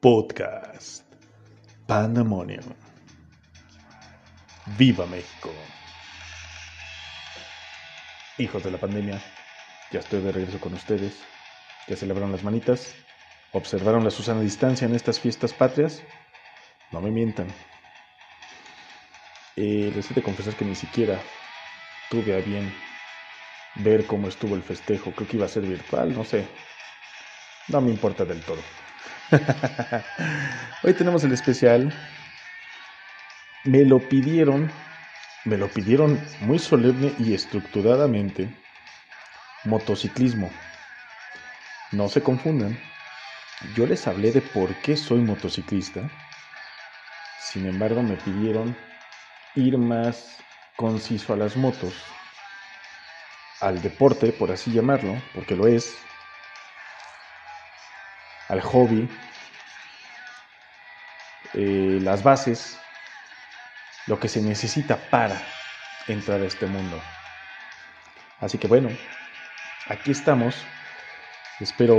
Podcast Pandemonium. Viva México. Hijos de la pandemia, ya estoy de regreso con ustedes. ¿Ya celebraron las manitas? ¿Observaron la Susana distancia en estas fiestas patrias? No me mientan. Eh, les he de confesar que ni siquiera tuve a bien ver cómo estuvo el festejo. Creo que iba a ser virtual, no sé. No me importa del todo. Hoy tenemos el especial. Me lo pidieron, me lo pidieron muy solemne y estructuradamente. Motociclismo. No se confundan. Yo les hablé de por qué soy motociclista. Sin embargo, me pidieron ir más conciso a las motos, al deporte, por así llamarlo, porque lo es, al hobby, eh, las bases, lo que se necesita para entrar a este mundo. Así que bueno, aquí estamos. Espero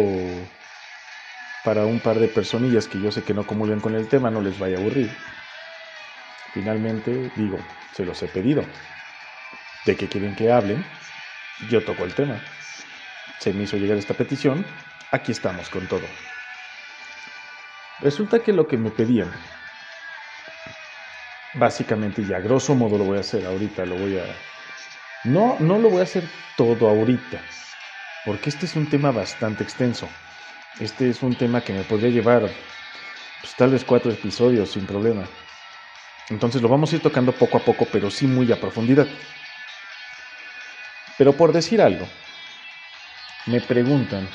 para un par de personillas que yo sé que no comulgan con el tema no les vaya a aburrir. Finalmente, digo, se los he pedido. ¿De qué quieren que hablen? Yo toco el tema. Se me hizo llegar esta petición. Aquí estamos con todo. Resulta que lo que me pedían, básicamente ya grosso modo lo voy a hacer ahorita, lo voy a... No, no lo voy a hacer todo ahorita, porque este es un tema bastante extenso. Este es un tema que me podría llevar pues, tal vez cuatro episodios sin problema. Entonces lo vamos a ir tocando poco a poco, pero sí muy a profundidad. Pero por decir algo, me preguntan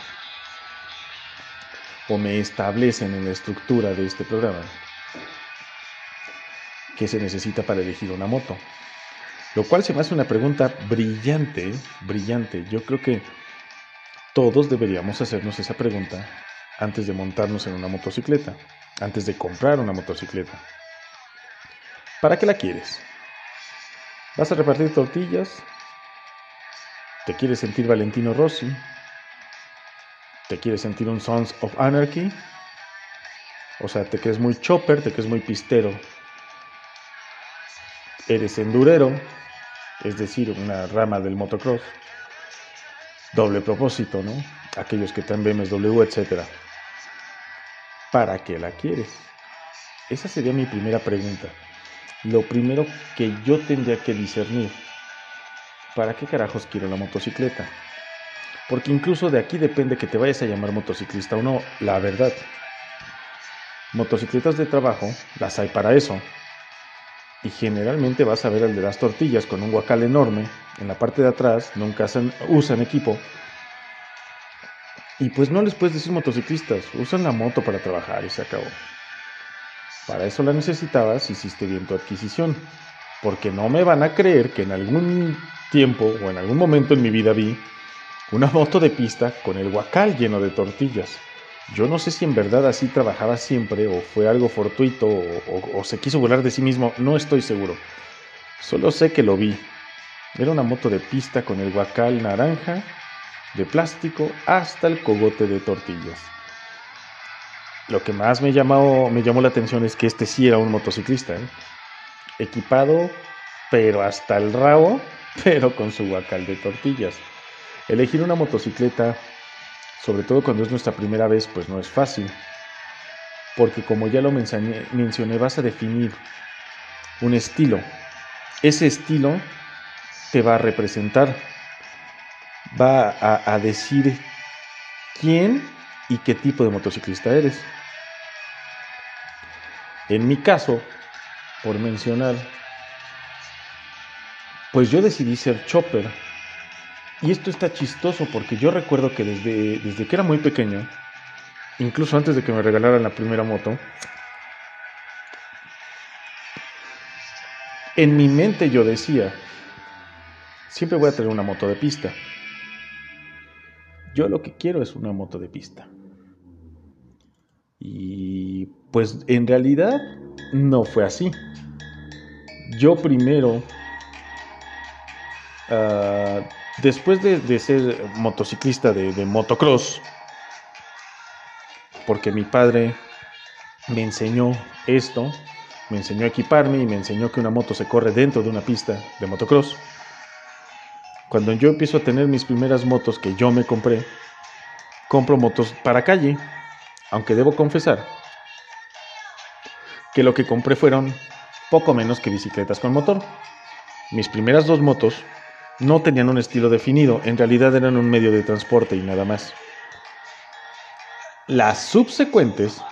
o me establecen en la estructura de este programa qué se necesita para elegir una moto. Lo cual se me hace una pregunta brillante, brillante. Yo creo que todos deberíamos hacernos esa pregunta antes de montarnos en una motocicleta, antes de comprar una motocicleta. ¿Para qué la quieres? ¿Vas a repartir tortillas? ¿Te quieres sentir Valentino Rossi? ¿Te quieres sentir un Sons of Anarchy? O sea, te crees muy chopper, te crees muy pistero. Eres endurero, es decir, una rama del motocross doble propósito, ¿no? Aquellos que están BMW, etc. ¿Para qué la quieres? Esa sería mi primera pregunta. Lo primero que yo tendría que discernir, ¿para qué carajos quiero la motocicleta? Porque incluso de aquí depende que te vayas a llamar motociclista o no, la verdad. Motocicletas de trabajo, las hay para eso. Y generalmente vas a ver al de las tortillas con un guacal enorme en la parte de atrás, nunca usan equipo. Y pues no les puedes decir motociclistas, usan la moto para trabajar y se acabó. Para eso la necesitabas, hiciste bien tu adquisición. Porque no me van a creer que en algún tiempo o en algún momento en mi vida vi una moto de pista con el guacal lleno de tortillas. Yo no sé si en verdad así trabajaba siempre o fue algo fortuito o, se quiso volar de sí mismo, no estoy seguro. Solo sé que lo vi era una moto de pista con el guacal naranja, de plástico, hasta el cogote de tortillas. Lo que más me llamó, me llamó la atención es que este sí era un motociclista, ¿eh? equipado, pero hasta el rabo, pero con su guacal de tortillas. Elegir una motocicleta, sobre todo cuando es nuestra primera vez, pues no es fácil, porque como ya lo mencioné, vas a definir un estilo. Ese estilo te va a representar, va a, decir quién y qué tipo de motociclista eres. En mi caso, por mencionar, pues yo decidí ser chopper. Y esto está chistoso porque yo recuerdo que desde, desde que era muy pequeño, incluso antes de que me regalaran la primera moto, en mi mente yo decía, siempre voy a tener una moto de pista. Yo lo que quiero es una moto de pista. Y pues en realidad no fue así. Yo primero, ah, después de, ser motociclista de, de motocross, porque mi padre me enseñó esto, me enseñó a equiparme y me enseñó que una moto se corre dentro de una pista de motocross. Cuando yo empiezo a tener mis primeras motos que yo me compré, compro motos para calle, aunque debo confesar que lo que compré fueron poco menos que bicicletas con motor. Mis primeras dos motos no tenían un estilo definido, en realidad eran un medio de transporte y nada más. Las subsecuentes,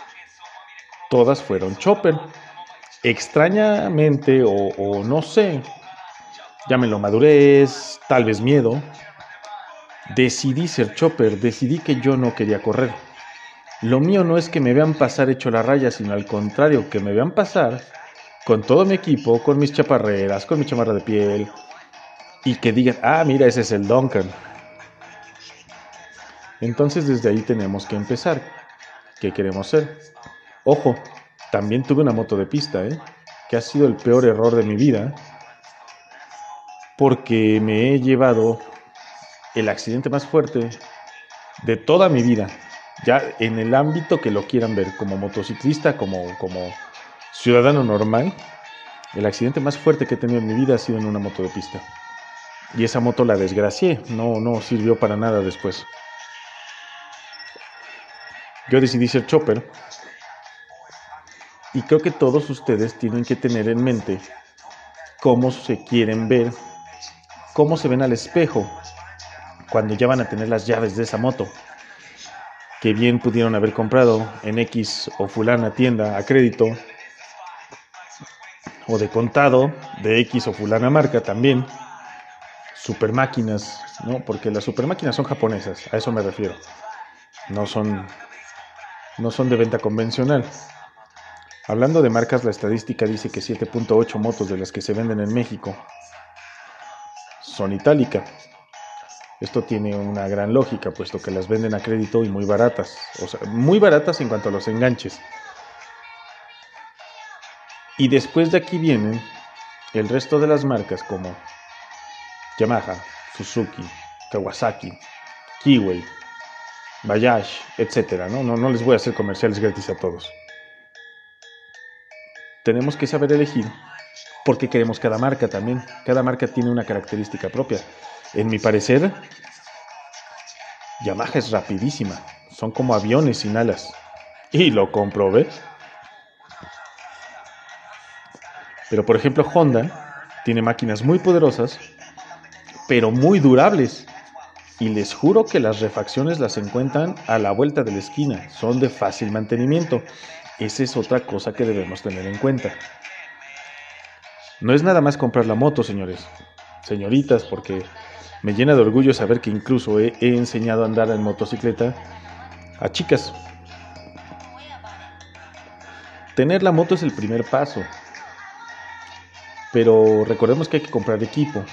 todas fueron chopper. Extrañamente, o, no sé, llámenlo madurez, tal vez miedo, decidí ser chopper, decidí que yo no quería correr. Lo mío no es que me vean pasar hecho la raya, sino al contrario, que me vean pasar con todo mi equipo, con mis chaparreras, con mi chamarra de piel, y que digan, ah, mira, ese es el Duncan. Entonces desde ahí tenemos que empezar. ¿Qué queremos ser? Ojo, también tuve una moto de pista, ¿eh? que ha sido el peor error de mi vida, porque me he llevado el accidente más fuerte de toda mi vida ya en el ámbito que lo quieran ver, como motociclista, como, como ciudadano normal, el accidente más fuerte que he tenido en mi vida ha sido en una moto de pista. Y esa moto la desgracié, no, no sirvió para nada después. Yo decidí ser chopper y creo que todos ustedes tienen que tener en mente cómo se quieren ver, cómo se ven al espejo cuando ya van a tener las llaves de esa moto que bien pudieron haber comprado en X o fulana tienda a crédito o de contado de X o fulana marca también. Super máquinas, ¿no? Porque las super máquinas son japonesas, a eso me refiero. No son no son de venta convencional. Hablando de marcas, la estadística dice que 7.8 motos de las que se venden en México son itálica. Esto tiene una gran lógica, puesto que las venden a crédito y muy baratas, o sea, muy baratas en cuanto a los enganches. Y después de aquí vienen el resto de las marcas como Yamaha, Suzuki, Kawasaki, Kiwi, Bayash, etc. ¿no? No, no les voy a hacer comerciales gratis a todos. Tenemos que saber elegir porque queremos cada marca también. Cada marca tiene una característica propia. En mi parecer, Yamaha es rapidísima. Son como aviones sin alas. Y lo comprobé. Pero por ejemplo Honda tiene máquinas muy poderosas, pero muy durables. Y les juro que las refacciones las encuentran a la vuelta de la esquina. Son de fácil mantenimiento. Esa es otra cosa que debemos tener en cuenta. No es nada más comprar la moto, señores. Señoritas, porque me llena de orgullo saber que incluso he, enseñado a andar en motocicleta a chicas. Tener la moto es el primer paso. Pero recordemos que hay que comprar equipo.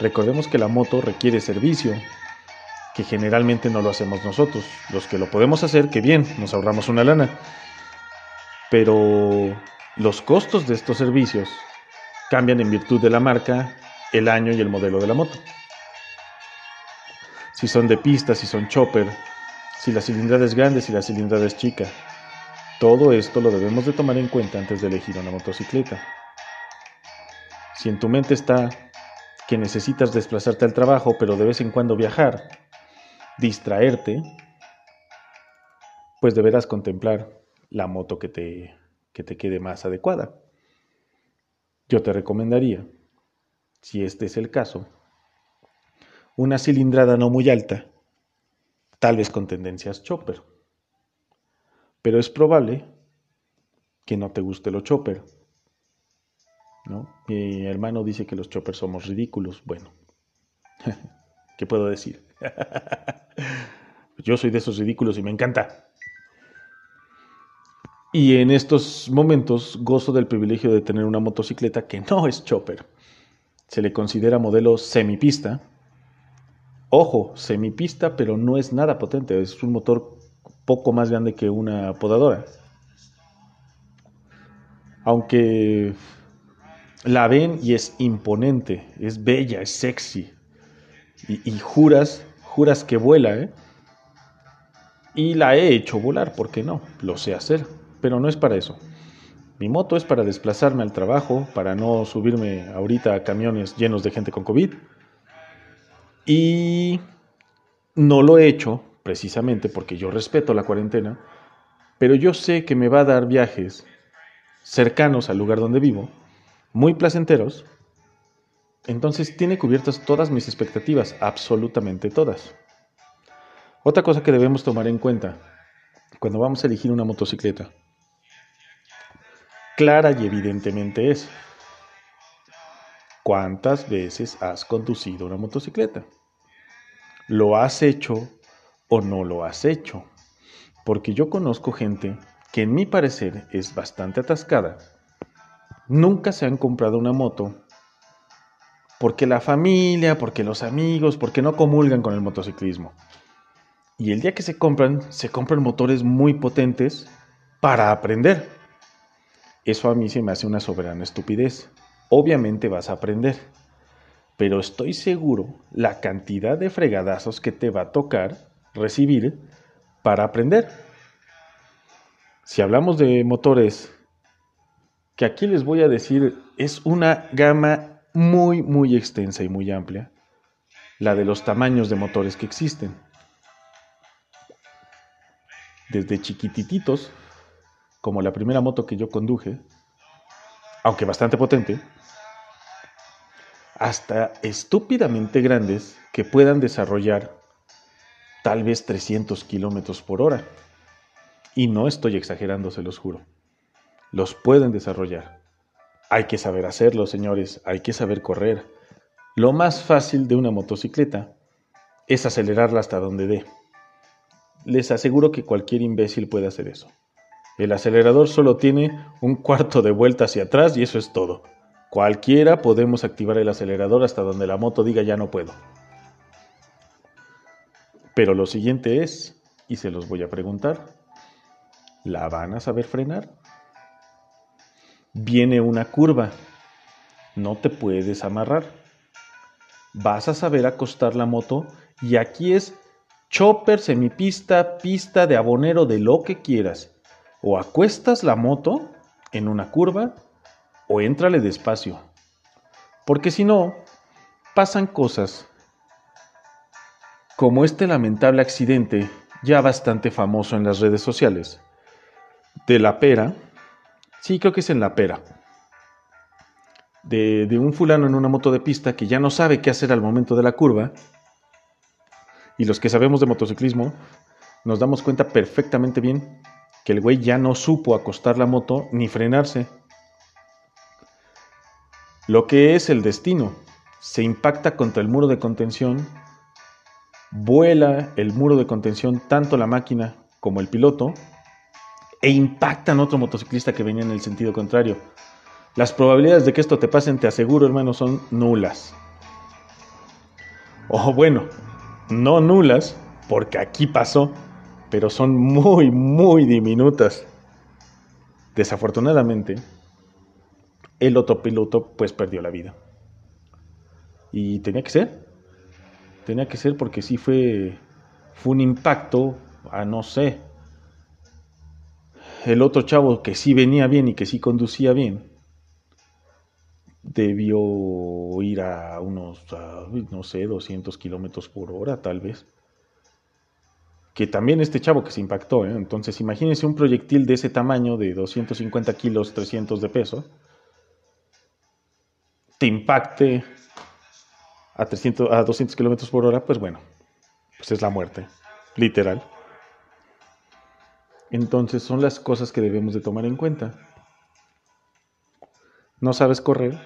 Recordemos que la moto requiere servicio, que generalmente no lo hacemos nosotros. Los que lo podemos hacer, que bien, nos ahorramos una lana. Pero los costos de estos servicios cambian en virtud de la marca, el año y el modelo de la moto si son de pista, si son chopper, si la cilindrada es grande, si la cilindrada es chica. Todo esto lo debemos de tomar en cuenta antes de elegir una motocicleta. Si en tu mente está que necesitas desplazarte al trabajo, pero de vez en cuando viajar, distraerte, pues deberás contemplar la moto que te, que te quede más adecuada. Yo te recomendaría, si este es el caso, una cilindrada no muy alta, tal vez con tendencias chopper. Pero es probable que no te guste lo chopper. ¿No? Mi hermano dice que los choppers somos ridículos. Bueno, ¿qué puedo decir? Yo soy de esos ridículos y me encanta. Y en estos momentos gozo del privilegio de tener una motocicleta que no es chopper. Se le considera modelo semipista Ojo, semipista, pero no es nada potente. Es un motor poco más grande que una podadora. Aunque la ven y es imponente, es bella, es sexy. Y, juras, juras que vuela, ¿eh? Y la he hecho volar, ¿por qué no? Lo sé hacer. pero no es para eso. Mi moto es para desplazarme al trabajo, para no subirme ahorita a camiones llenos de gente con COVID. Y no lo he hecho precisamente porque yo respeto la cuarentena, pero yo sé que me va a dar viajes cercanos al lugar donde vivo, muy placenteros, entonces tiene cubiertas todas mis expectativas, absolutamente todas. Otra cosa que debemos tomar en cuenta cuando vamos a elegir una motocicleta, clara y evidentemente es, ¿cuántas veces has conducido una motocicleta? ¿Lo has hecho o no lo has hecho? Porque yo conozco gente que en mi parecer es bastante atascada. Nunca se han comprado una moto porque la familia, porque los amigos, porque no comulgan con el motociclismo. Y el día que se compran, se compran motores muy potentes para aprender. Eso a mí se me hace una soberana estupidez. Obviamente vas a aprender, pero estoy seguro la cantidad de fregadazos que te va a tocar recibir para aprender. Si hablamos de motores, que aquí les voy a decir, es una gama muy, muy extensa y muy amplia, la de los tamaños de motores que existen. Desde chiquititos, como la primera moto que yo conduje, aunque bastante potente, hasta estúpidamente grandes que puedan desarrollar tal vez 300 kilómetros por hora. Y no estoy exagerando, se los juro. Los pueden desarrollar. Hay que saber hacerlo, señores, hay que saber correr. Lo más fácil de una motocicleta es acelerarla hasta donde dé. Les aseguro que cualquier imbécil puede hacer eso. El acelerador solo tiene un cuarto de vuelta hacia atrás y eso es todo. Cualquiera podemos activar el acelerador hasta donde la moto diga ya no puedo. Pero lo siguiente es, y se los voy a preguntar, ¿la van a saber frenar? Viene una curva. No te puedes amarrar. Vas a saber acostar la moto y aquí es chopper, semipista, pista de abonero, de lo que quieras. O acuestas la moto en una curva o éntrale despacio. Porque si no, pasan cosas como este lamentable accidente ya bastante famoso en las redes sociales de la pera Sí, creo que es en la pera. De, un fulano en una moto de pista que ya no sabe qué hacer al momento de la curva. Y los que sabemos de motociclismo nos damos cuenta perfectamente bien que el güey ya no supo acostar la moto ni frenarse. Lo que es el destino. Se impacta contra el muro de contención, vuela el muro de contención tanto la máquina como el piloto e impactan a otro motociclista que venía en el sentido contrario. Las probabilidades de que esto te pase, te aseguro, hermano, son nulas. O bueno, no nulas, porque aquí pasó, pero son muy, muy diminutas. Desafortunadamente, el otro piloto pues perdió la vida. Y tenía que ser. Tenía que ser porque sí fue, fue un impacto a no sé, el otro chavo que sí venía bien y que sí conducía bien, debió ir a unos, no sé, 200 kilómetros por hora tal vez. Que también este chavo que se impactó, ¿eh? entonces imagínense un proyectil de ese tamaño, de 250 kilos, 300 de peso, te impacte a, 300, a 200 kilómetros por hora, pues bueno, pues es la muerte, literal. Entonces son las cosas que debemos de tomar en cuenta. ¿No sabes correr?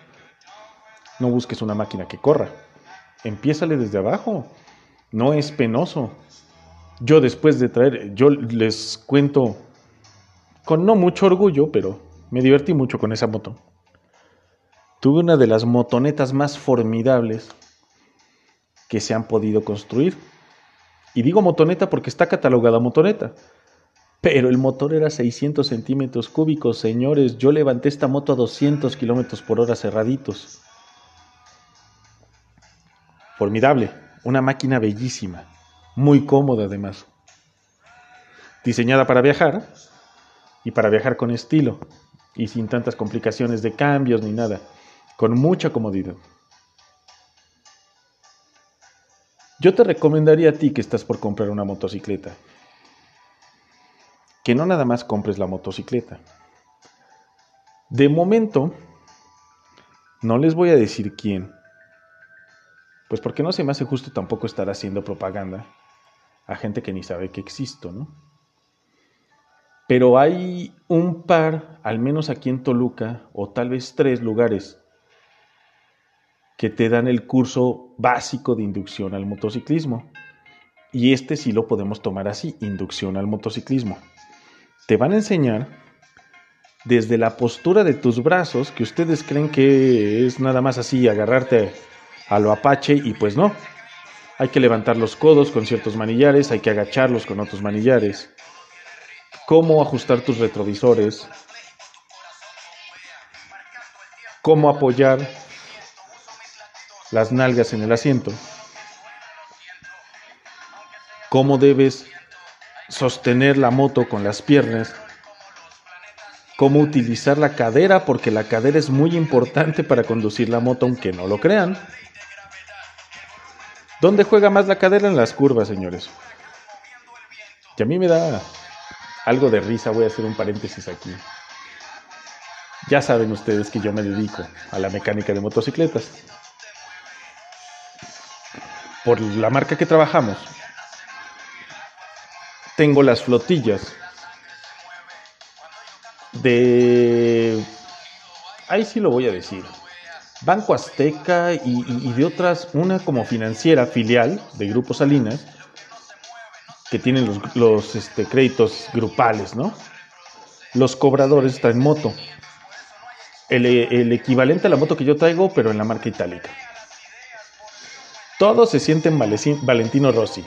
No busques una máquina que corra. Empiézale desde abajo. No es penoso. Yo después de traer, yo les cuento con no mucho orgullo, pero me divertí mucho con esa moto. Tuve una de las motonetas más formidables que se han podido construir. Y digo motoneta porque está catalogada motoneta. Pero el motor era 600 centímetros cúbicos, señores. Yo levanté esta moto a 200 kilómetros por hora cerraditos. Formidable, una máquina bellísima, muy cómoda además. Diseñada para viajar, y para viajar con estilo y sin tantas complicaciones de cambios ni nada, con mucha comodidad. Yo te recomendaría a ti que estás por comprar una motocicleta, que no nada más compres la motocicleta. De momento, no les voy a decir quién, pues porque no se me hace justo tampoco estar haciendo propaganda a gente que ni sabe que existo, ¿no? Pero hay un par, al menos aquí en Toluca, o tal vez tres lugares que te dan el curso básico de inducción al motociclismo. Y este sí lo podemos tomar así, inducción al motociclismo. Te van a enseñar desde la postura de tus brazos, que ustedes creen que es nada más así, agarrarte a lo apache, y pues no. Hay que levantar los codos con ciertos manillares, hay que agacharlos con otros manillares. Cómo ajustar tus retrovisores, cómo apoyar las nalgas en el asiento, cómo debes sostener la moto con las piernas, cómo utilizar la cadera, porque la cadera es muy importante para conducir la moto, aunque no lo crean. ¿Dónde juega más la cadera? En las curvas, señores. Y a mí me da algo de risa, voy a hacer un paréntesis aquí. Ya saben ustedes que yo me dedico a la mecánica de motocicletas. Por la marca que trabajamos, tengo las flotillas de... Ahí sí lo voy a decir. Banco Azteca y, de otras, una como financiera filial de Grupo Salinas, que tienen los, este, créditos grupales, ¿no? Los cobradores traen moto. El, el, equivalente a la moto que yo traigo, pero en la marca itálica. Todos se sienten Valentino Rossi.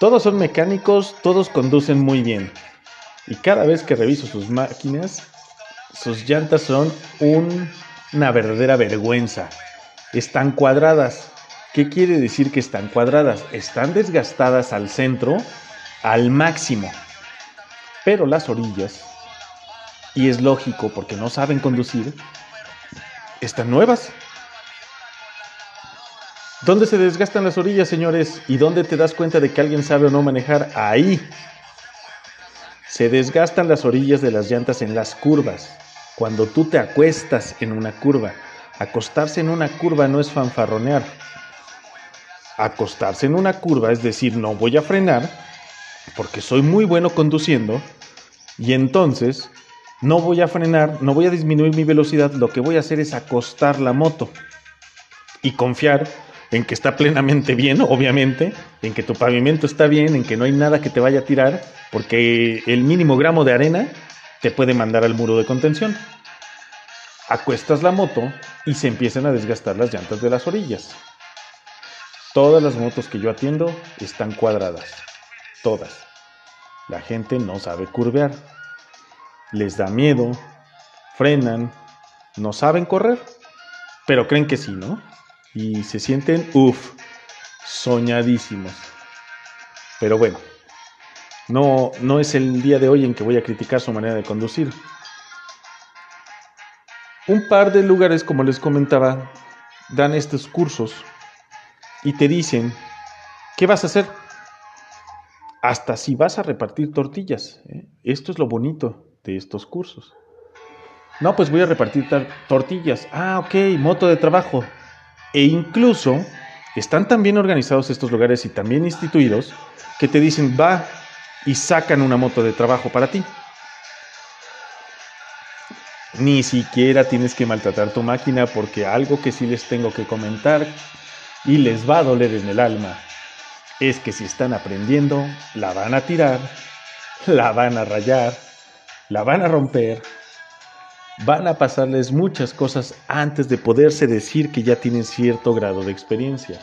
Todos son mecánicos, todos conducen muy bien. Y cada vez que reviso sus máquinas, sus llantas son una verdadera vergüenza. Están cuadradas. ¿Qué quiere decir que están cuadradas? Están desgastadas al centro al máximo. Pero las orillas, y es lógico porque no saben conducir, están nuevas. ¿Dónde se desgastan las orillas, señores? ¿Y dónde te das cuenta de que alguien sabe o no manejar? Ahí. Se desgastan las orillas de las llantas en las curvas. Cuando tú te acuestas en una curva. Acostarse en una curva no es fanfarronear. Acostarse en una curva es decir, no voy a frenar, porque soy muy bueno conduciendo y entonces no voy a frenar, no voy a disminuir mi velocidad, lo que voy a hacer es acostar la moto y confiar en que está plenamente bien, obviamente, en que tu pavimento está bien, en que no hay nada que te vaya a tirar, porque el mínimo gramo de arena te puede mandar al muro de contención. Acuestas la moto y se empiezan a desgastar las llantas de las orillas. Todas las motos que yo atiendo están cuadradas todas. La gente no sabe curvear. Les da miedo, frenan, no saben correr, pero creen que sí, ¿no? Y se sienten, uff, soñadísimos. Pero bueno, no, no es el día de hoy en que voy a criticar su manera de conducir. Un par de lugares, como les comentaba, dan estos cursos y te dicen, ¿qué vas a hacer? hasta si vas a repartir tortillas. ¿eh? Esto es lo bonito de estos cursos. No, pues voy a repartir tortillas. Ah, ok, moto de trabajo. E incluso están tan bien organizados estos lugares y tan bien instituidos que te dicen, va y sacan una moto de trabajo para ti. Ni siquiera tienes que maltratar tu máquina porque algo que sí les tengo que comentar y les va a doler en el alma es que si están aprendiendo, la van a tirar, la van a rayar, la van a romper, van a pasarles muchas cosas antes de poderse decir que ya tienen cierto grado de experiencia.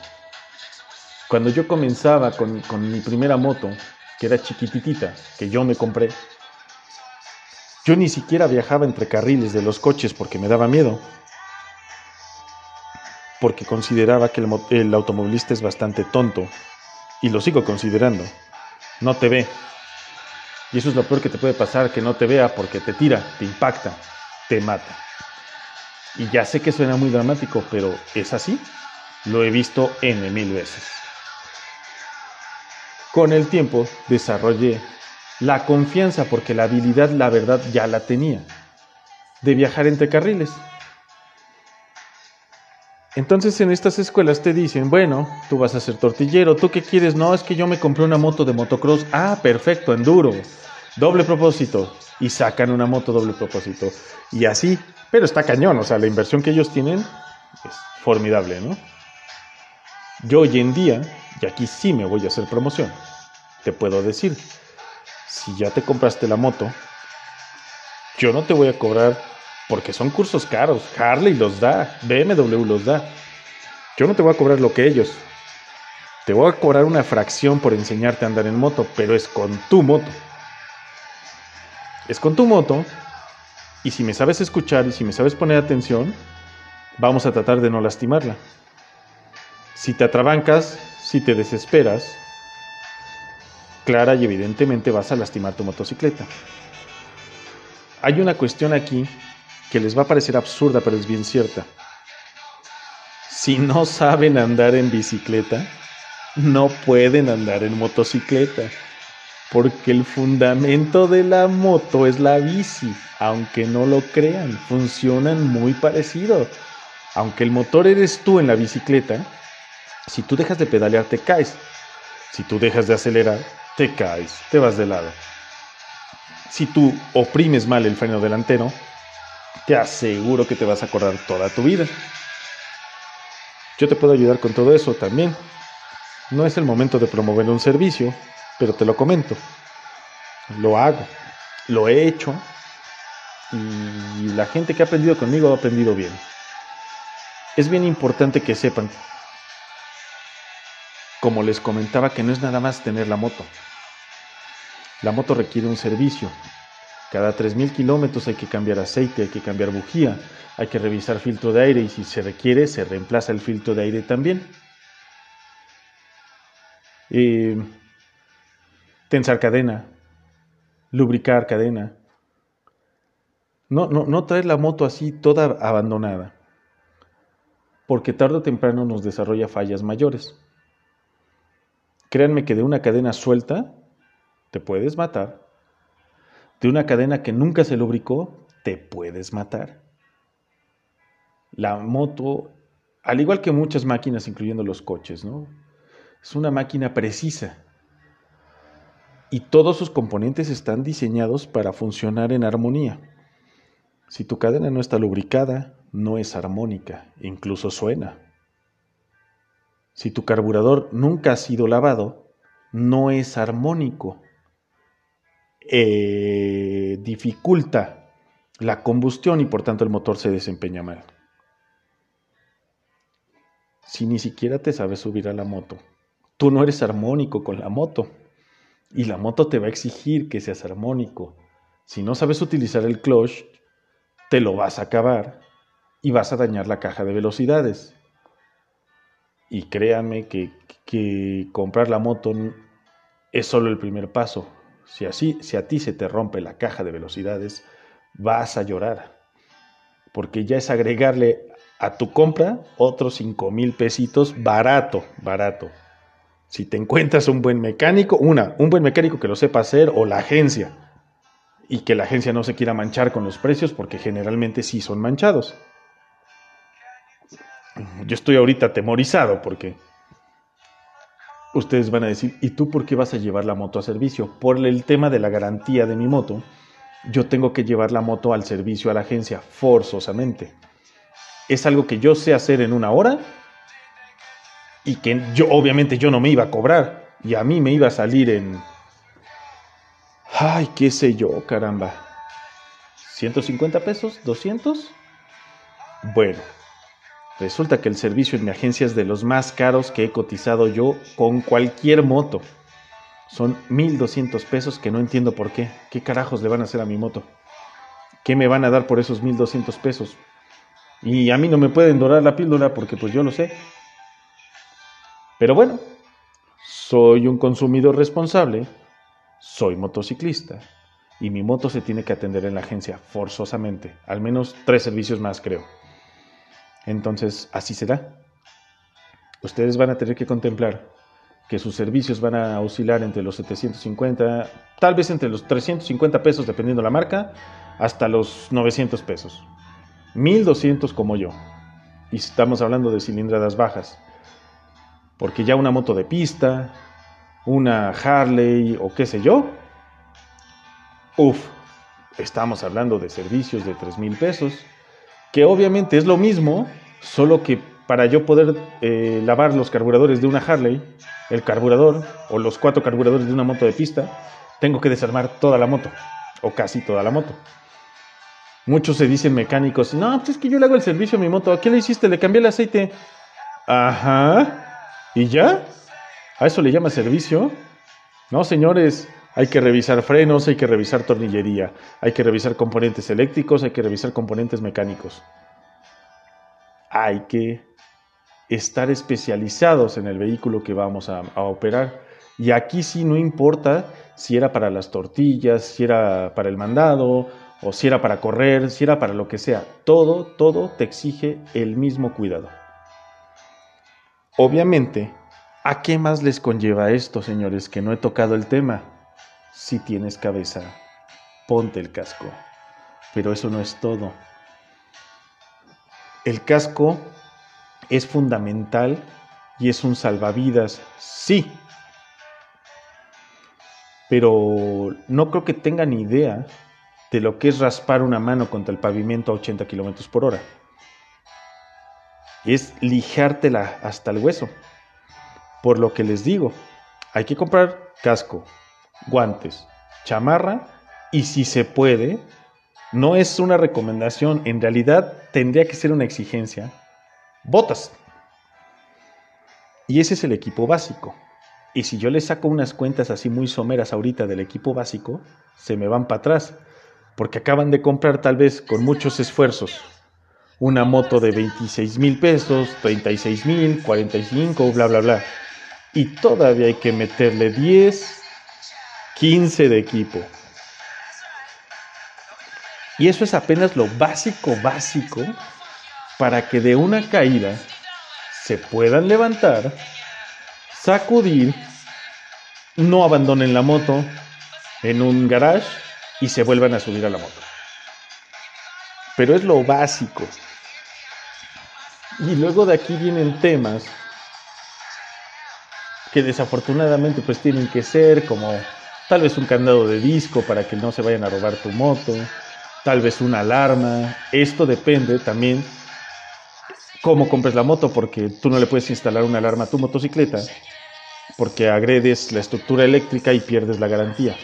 Cuando yo comenzaba con, mi primera moto, que era chiquititita, que yo me compré, yo ni siquiera viajaba entre carriles de los coches porque me daba miedo, porque consideraba que el, el automovilista es bastante tonto y lo sigo considerando. No te ve. Y eso es lo peor que te puede pasar, que no te vea porque te tira, te impacta, te mata. Y ya sé que suena muy dramático, pero es así. Lo he visto N mil veces. Con el tiempo desarrollé la confianza, porque la habilidad, la verdad, ya la tenía, de viajar entre carriles. Entonces en estas escuelas te dicen, bueno, tú vas a ser tortillero, ¿tú qué quieres? No, es que yo me compré una moto de motocross. Ah, perfecto, enduro, doble propósito. Y sacan una moto doble propósito. Y así, pero está cañón, o sea, la inversión que ellos tienen es formidable, ¿no? Yo hoy en día, y aquí sí me voy a hacer promoción, te puedo decir, si ya te compraste la moto, yo no te voy a cobrar porque son cursos caros. Harley los da, BMW los da. Yo no te voy a cobrar lo que ellos. Te voy a cobrar una fracción por enseñarte a andar en moto, pero es con tu moto. Es con tu moto. Y si me sabes escuchar y si me sabes poner atención, vamos a tratar de no lastimarla. Si te atrabancas, si te desesperas, clara y evidentemente vas a lastimar tu motocicleta. Hay una cuestión aquí que les va a parecer absurda, pero es bien cierta. Si no saben andar en bicicleta, no pueden andar en motocicleta, porque el fundamento de la moto es la bici, aunque no lo crean, funcionan muy parecido. Aunque el motor eres tú en la bicicleta, si tú dejas de pedalear te caes. Si tú dejas de acelerar, te caes, te vas de lado. Si tú oprimes mal el freno delantero, te aseguro que te vas a acordar toda tu vida. Yo te puedo ayudar con todo eso también. No es el momento de promover un servicio, pero te lo comento. Lo hago, lo he hecho y la gente que ha aprendido conmigo ha aprendido bien. Es bien importante que sepan como les comentaba, que no es nada más tener la moto. La moto requiere un servicio. Cada 3.000 kilómetros hay que cambiar aceite, hay que cambiar bujía, hay que revisar filtro de aire y si se requiere se reemplaza el filtro de aire también. Tensar cadena, lubricar cadena. No, no, no traer la moto así toda abandonada, porque tarde o temprano nos desarrolla fallas mayores. Créanme que de una cadena suelta te puedes matar. De una cadena que nunca se lubricó, te puedes matar. La moto, al igual que muchas máquinas, incluyendo los coches, ¿no? Es una máquina precisa. Y todos sus componentes están diseñados para funcionar en armonía. Si tu cadena no está lubricada, no es armónica, incluso suena. Si tu carburador nunca ha sido lavado, no es armónico. Eh, dificulta la combustión y por tanto el motor se desempeña mal. Si ni siquiera te sabes subir a la moto, tú no eres armónico con la moto y la moto te va a exigir que seas armónico. Si no sabes utilizar el clutch, te lo vas a acabar y vas a dañar la caja de velocidades. Y créanme que, comprar la moto es solo el primer paso. Si, así, si a ti se te rompe la caja de velocidades, vas a llorar. Porque ya es agregarle a tu compra otros 5 mil pesitos barato, barato. Si te encuentras un buen mecánico, una, un buen mecánico que lo sepa hacer o la agencia. Y que la agencia no se quiera manchar con los precios porque generalmente sí son manchados yo estoy ahorita atemorizado porque ustedes van a decir, ¿y tú por qué vas a llevar la moto a servicio? Por el tema de la garantía de mi moto, yo tengo que llevar la moto al servicio a la agencia forzosamente. Es algo que yo sé hacer en una hora y que yo obviamente yo no me iba a cobrar y a mí me iba a salir en ay, qué sé yo, caramba. 150 pesos, 200? Bueno, Resulta que el servicio en mi agencia es de los más caros que he cotizado yo con cualquier moto. Son 1200 pesos que no entiendo por qué. ¿Qué carajos le van a hacer a mi moto? ¿Qué me van a dar por esos 1200 pesos? Y a mí no me pueden dorar la píldora porque pues yo lo sé. Pero bueno, soy un consumidor responsable, soy motociclista y mi moto se tiene que atender en la agencia forzosamente, al menos tres servicios más creo. Entonces, así será. Ustedes van a tener que contemplar que sus servicios van a oscilar entre los 750, tal vez entre los 350 pesos dependiendo la marca, hasta los 900 pesos. 1200 como yo. Y estamos hablando de cilindradas bajas. Porque ya una moto de pista, una Harley o qué sé yo, uff, estamos hablando de servicios de 3 mil pesos, que obviamente es lo mismo, solo que para yo poder eh, lavar los carburadores de una Harley, el carburador o los cuatro carburadores de una moto de pista, tengo que desarmar toda la moto, o casi toda la moto. Muchos se dicen mecánicos, no, pues es que yo le hago el servicio a mi moto, ¿a qué le hiciste? Le cambié el aceite. Ajá. ¿Y ya? ¿A eso le llama servicio? No, señores, hay que revisar frenos, hay que revisar tornillería, hay que revisar componentes eléctricos, hay que revisar componentes mecánicos. Hay que estar especializados en el vehículo que vamos a, operar. Y aquí sí no importa si era para las tortillas, si era para el mandado, o si era para correr, si era para lo que sea. Todo, todo te exige el mismo cuidado. Obviamente, ¿a qué más les conlleva esto, señores, que no he tocado el tema? Si tienes cabeza, ponte el casco. Pero eso no es todo. El casco es fundamental y es un salvavidas, sí. Pero no creo que tengan idea de lo que es raspar una mano contra el pavimento a 80 km por hora. Es lijártela hasta el hueso. Por lo que les digo, hay que comprar casco, guantes, chamarra y si se puede, no es una recomendación, en realidad tendría que ser una exigencia, botas. Y ese es el equipo básico. Y si yo le saco unas cuentas así muy someras ahorita del equipo básico, se me van para atrás, porque acaban de comprar tal vez con muchos esfuerzos una moto de 26 mil pesos, 36 mil, 45, bla, bla, bla. Y todavía hay que meterle 10, 15 de equipo. Y eso es apenas lo básico, básico para que de una caída se puedan levantar, sacudir, no abandonen la moto en un garage y se vuelvan a subir a la moto. Pero es lo básico. Y luego de aquí vienen temas que desafortunadamente pues tienen que ser como tal vez un candado de disco para que no se vayan a robar tu moto, tal vez una alarma. Esto depende también cómo compres la moto, porque tú no le puedes instalar una alarma a tu motocicleta, porque agredes la estructura eléctrica y pierdes la garantía.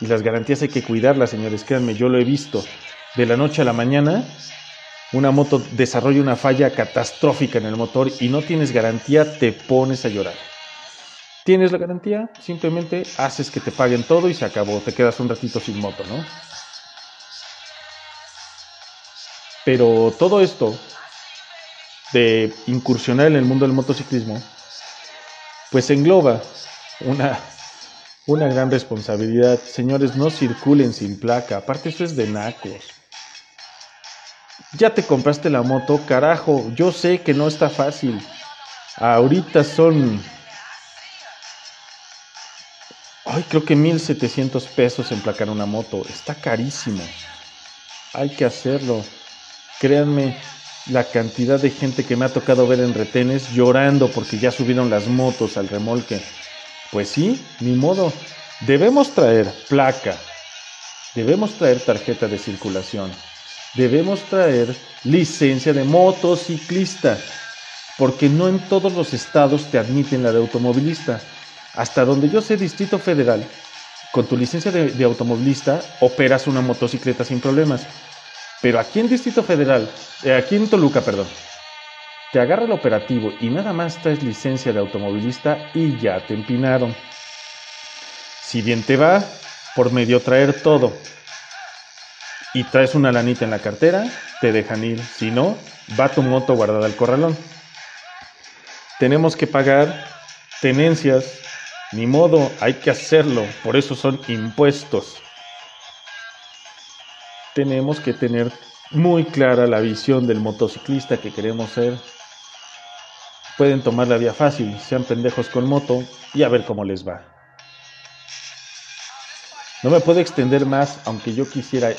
Y las garantías hay que cuidarlas, señores, créanme, yo lo he visto. De la noche a la mañana, una moto desarrolla una falla catastrófica en el motor y no tienes garantía, te pones a llorar. Tienes la garantía, simplemente haces que te paguen todo y se acabó, te quedas un ratito sin moto, ¿no? Pero todo esto de incursionar en el mundo del motociclismo, pues engloba una, una gran responsabilidad. Señores, no circulen sin placa, aparte eso es de nacos. Ya te compraste la moto, carajo, yo sé que no está fácil. Ahorita son... Ay, creo que 1700 pesos emplacar una moto. Está carísimo. Hay que hacerlo. Créanme, la cantidad de gente que me ha tocado ver en retenes llorando porque ya subieron las motos al remolque. Pues sí, ni modo. Debemos traer placa, debemos traer tarjeta de circulación, debemos traer licencia de motociclista, porque no en todos los estados te admiten la de automovilista. Hasta donde yo sé, Distrito Federal, con tu licencia de, automovilista operas una motocicleta sin problemas. Pero aquí en Distrito Federal, eh, aquí en Toluca, perdón, te agarra el operativo y nada más traes licencia de automovilista y ya te empinaron. Si bien te va, por medio traer todo y traes una lanita en la cartera, te dejan ir. Si no, va tu moto guardada al corralón. Tenemos que pagar tenencias, Ni modo, hay que hacerlo, por eso son impuestos. Tenemos que tener muy clara la visión del motociclista que queremos ser. Pueden tomar la vía fácil, sean pendejos con moto y a ver cómo les va. No me puedo extender más, aunque yo quisiera.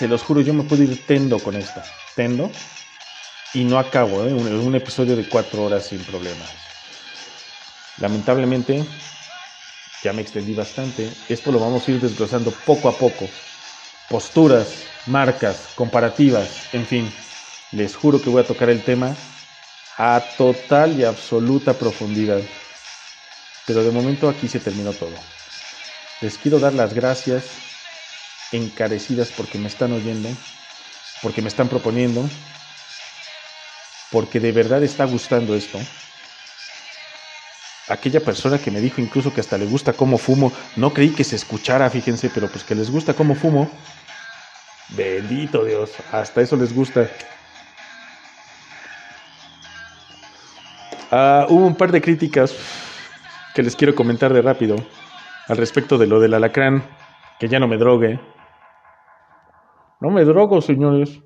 Se los juro, yo me puedo ir tendo con esta. Tendo. Y no acabo, ¿eh? un, un episodio de cuatro horas sin problemas. Lamentablemente, ya me extendí bastante. Esto lo vamos a ir desglosando poco a poco. Posturas, marcas, comparativas, en fin. Les juro que voy a tocar el tema a total y absoluta profundidad. Pero de momento aquí se terminó todo. Les quiero dar las gracias encarecidas porque me están oyendo, porque me están proponiendo, porque de verdad está gustando esto aquella persona que me dijo incluso que hasta le gusta cómo fumo, no creí que se escuchara, fíjense, pero pues que les gusta cómo fumo. Bendito Dios, hasta eso les gusta. Ah, hubo un par de críticas que les quiero comentar de rápido al respecto de lo del alacrán, que ya no me drogue. No me drogo, señores.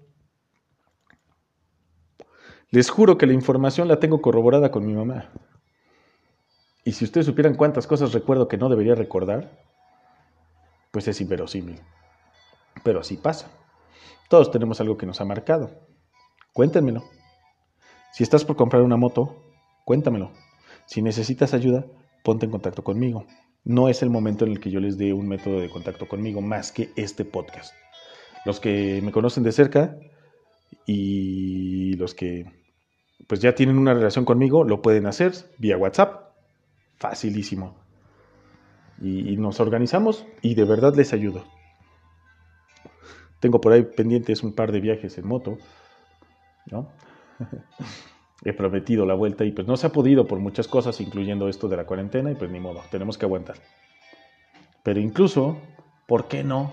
Les juro que la información la tengo corroborada con mi mamá. Y si ustedes supieran cuántas cosas recuerdo que no debería recordar, pues es inverosímil. Pero así pasa. Todos tenemos algo que nos ha marcado. Cuéntenmelo. Si estás por comprar una moto, cuéntamelo. Si necesitas ayuda, ponte en contacto conmigo. No es el momento en el que yo les dé un método de contacto conmigo más que este podcast. Los que me conocen de cerca y los que pues ya tienen una relación conmigo lo pueden hacer vía WhatsApp facilísimo. Y, nos organizamos y de verdad les ayudo. Tengo por ahí pendientes un par de viajes en moto, ¿no? He prometido la vuelta y pues no se ha podido por muchas cosas, incluyendo esto de la cuarentena, y pues ni modo, tenemos que aguantar. Pero incluso, ¿por qué no?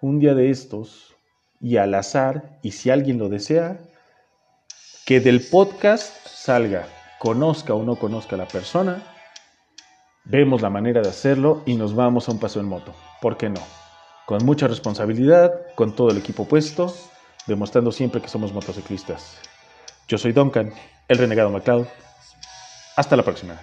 Un día de estos, y al azar, y si alguien lo desea, que del podcast salga, conozca o no conozca a la persona, Vemos la manera de hacerlo y nos vamos a un paso en moto. ¿Por qué no? Con mucha responsabilidad, con todo el equipo puesto, demostrando siempre que somos motociclistas. Yo soy Duncan, el renegado McLeod. Hasta la próxima.